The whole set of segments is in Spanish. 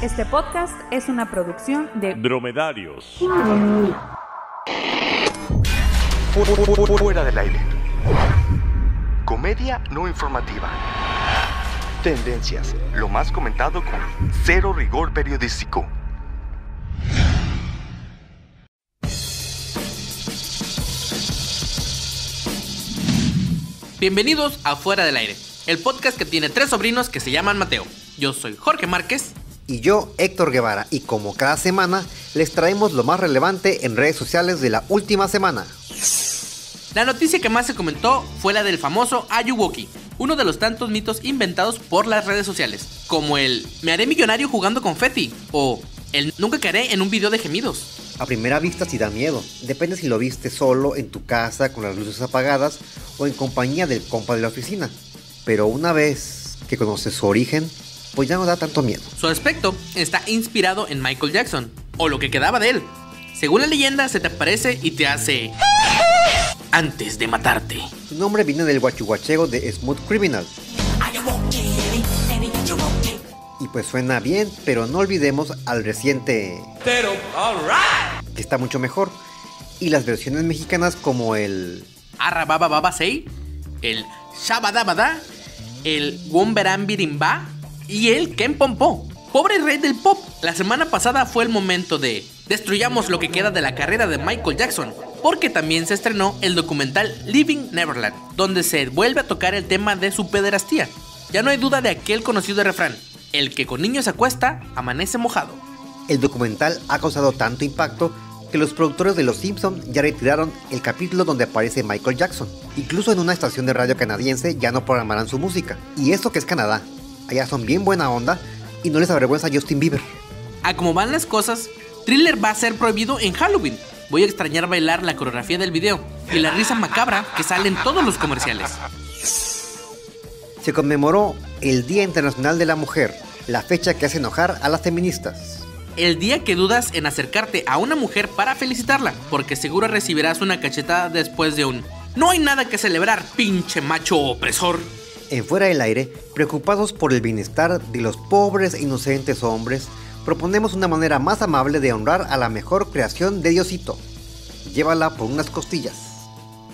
Este podcast es una producción de Dromedarios. Fuera del aire. Comedia no informativa. Tendencias. Lo más comentado con cero rigor periodístico. Bienvenidos a Fuera del Aire, el podcast que tiene tres sobrinos que se llaman Mateo. Yo soy Jorge Márquez. Y yo, Héctor Guevara, y como cada semana, les traemos lo más relevante en redes sociales de la última semana. La noticia que más se comentó fue la del famoso Ayuwoki, uno de los tantos mitos inventados por las redes sociales, como el me haré millonario jugando con Feti o el nunca caeré en un video de gemidos. A primera vista sí da miedo, depende si lo viste solo en tu casa con las luces apagadas o en compañía del compa de la oficina. Pero una vez que conoces su origen, pues ya no da tanto miedo. Su aspecto está inspirado en Michael Jackson, o lo que quedaba de él. Según la leyenda, se te aparece y te hace... Antes de matarte. Su nombre viene del guachihuachego de Smooth Criminal. Y pues suena bien, pero no olvidemos al reciente... Pero, Que está mucho mejor. Y las versiones mexicanas como el... Arrababa Baba Sei, el Shabadabada, el Womberambirimba y el Ken Pompo. Pobre rey del pop, la semana pasada fue el momento de destruyamos lo que queda de la carrera de Michael Jackson, porque también se estrenó el documental Living Neverland, donde se vuelve a tocar el tema de su pederastía. Ya no hay duda de aquel conocido refrán, el que con niños acuesta, amanece mojado. El documental ha causado tanto impacto que los productores de Los Simpson ya retiraron el capítulo donde aparece Michael Jackson. Incluso en una estación de radio canadiense ya no programarán su música. Y eso que es Canadá. Allá son bien buena onda y no les avergüenza Justin Bieber. A como van las cosas, Thriller va a ser prohibido en Halloween. Voy a extrañar bailar la coreografía del video y la risa macabra que sale en todos los comerciales. Se conmemoró el Día Internacional de la Mujer, la fecha que hace enojar a las feministas. El día que dudas en acercarte a una mujer para felicitarla, porque seguro recibirás una cachetada después de un No hay nada que celebrar, pinche macho opresor. En Fuera del Aire, preocupados por el bienestar de los pobres e inocentes hombres, proponemos una manera más amable de honrar a la mejor creación de Diosito. Llévala por unas costillas.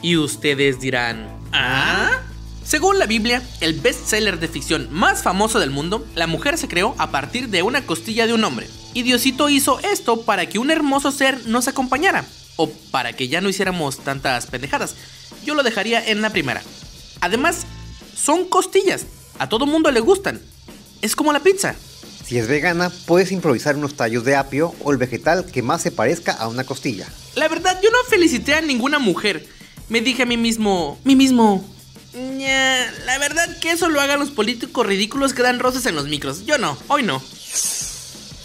Y ustedes dirán, ¿ah? Según la Biblia, el bestseller de ficción más famoso del mundo, la mujer se creó a partir de una costilla de un hombre. Y Diosito hizo esto para que un hermoso ser nos acompañara. O para que ya no hiciéramos tantas pendejadas. Yo lo dejaría en la primera. Además, son costillas. A todo mundo le gustan. Es como la pizza. Si es vegana, puedes improvisar unos tallos de apio o el vegetal que más se parezca a una costilla. La verdad, yo no felicité a ninguna mujer. Me dije a mí mismo, mí mismo. "Ña, la verdad que eso lo hagan los políticos ridículos que dan rosas en los micros. Yo no, hoy no.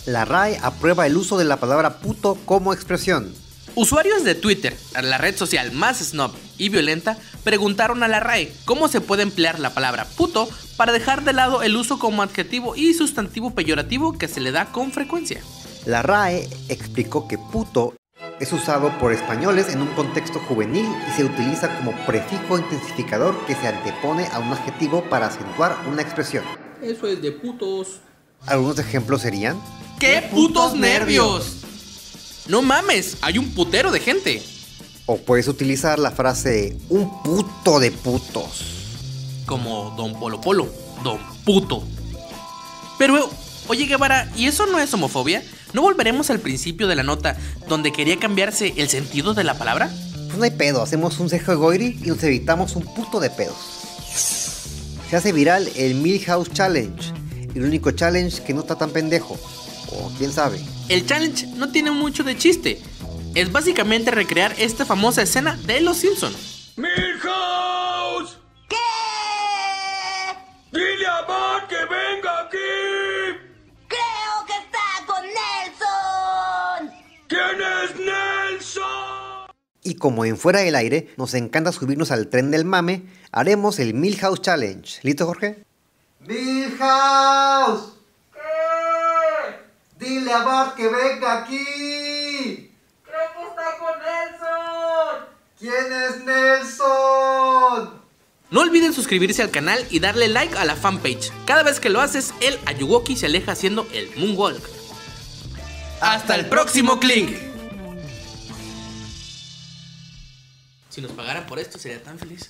La RAE aprueba el uso de la palabra puto como expresión. Usuarios de Twitter, la red social más snob y violenta, preguntaron a la RAE cómo se puede emplear la palabra puto para dejar de lado el uso como adjetivo y sustantivo peyorativo que se le da con frecuencia. La RAE explicó que puto es usado por españoles en un contexto juvenil y se utiliza como prefijo intensificador que se antepone a un adjetivo para acentuar una expresión. Eso es de putos. Algunos ejemplos serían ¡Qué putos nervios! No mames, hay un putero de gente. O puedes utilizar la frase un puto de putos. Como Don Polo Polo, Don Puto. Pero, oye Guevara, ¿y eso no es homofobia? ¿No volveremos al principio de la nota donde quería cambiarse el sentido de la palabra? Pues no hay pedo, hacemos un cejo de goiri y nos evitamos un puto de pedos. Se hace viral el Milhouse Challenge, el único challenge que no está tan pendejo. O quién sabe. El challenge no tiene mucho de chiste. Es básicamente recrear esta famosa escena de Los Simpson. ¡Milhouse! ¿Qué? ¡Dile a Bart que venga aquí! Creo que está con Nelson. ¿Quién es Nelson? Y como en fuera del aire nos encanta subirnos al tren del mame, haremos el Milhouse Challenge. ¿Listo, Jorge? ¡Milhouse! ¿Qué? Dile a Bart que venga aquí. Creo que está con Nelson. ¿Quién es Nelson? No olviden suscribirse al canal y darle like a la fanpage. Cada vez que lo haces, el Ayuwoki se aleja haciendo el Moonwalk. ¡Hasta el próximo Clink! Si nos pagaran por esto, sería tan feliz.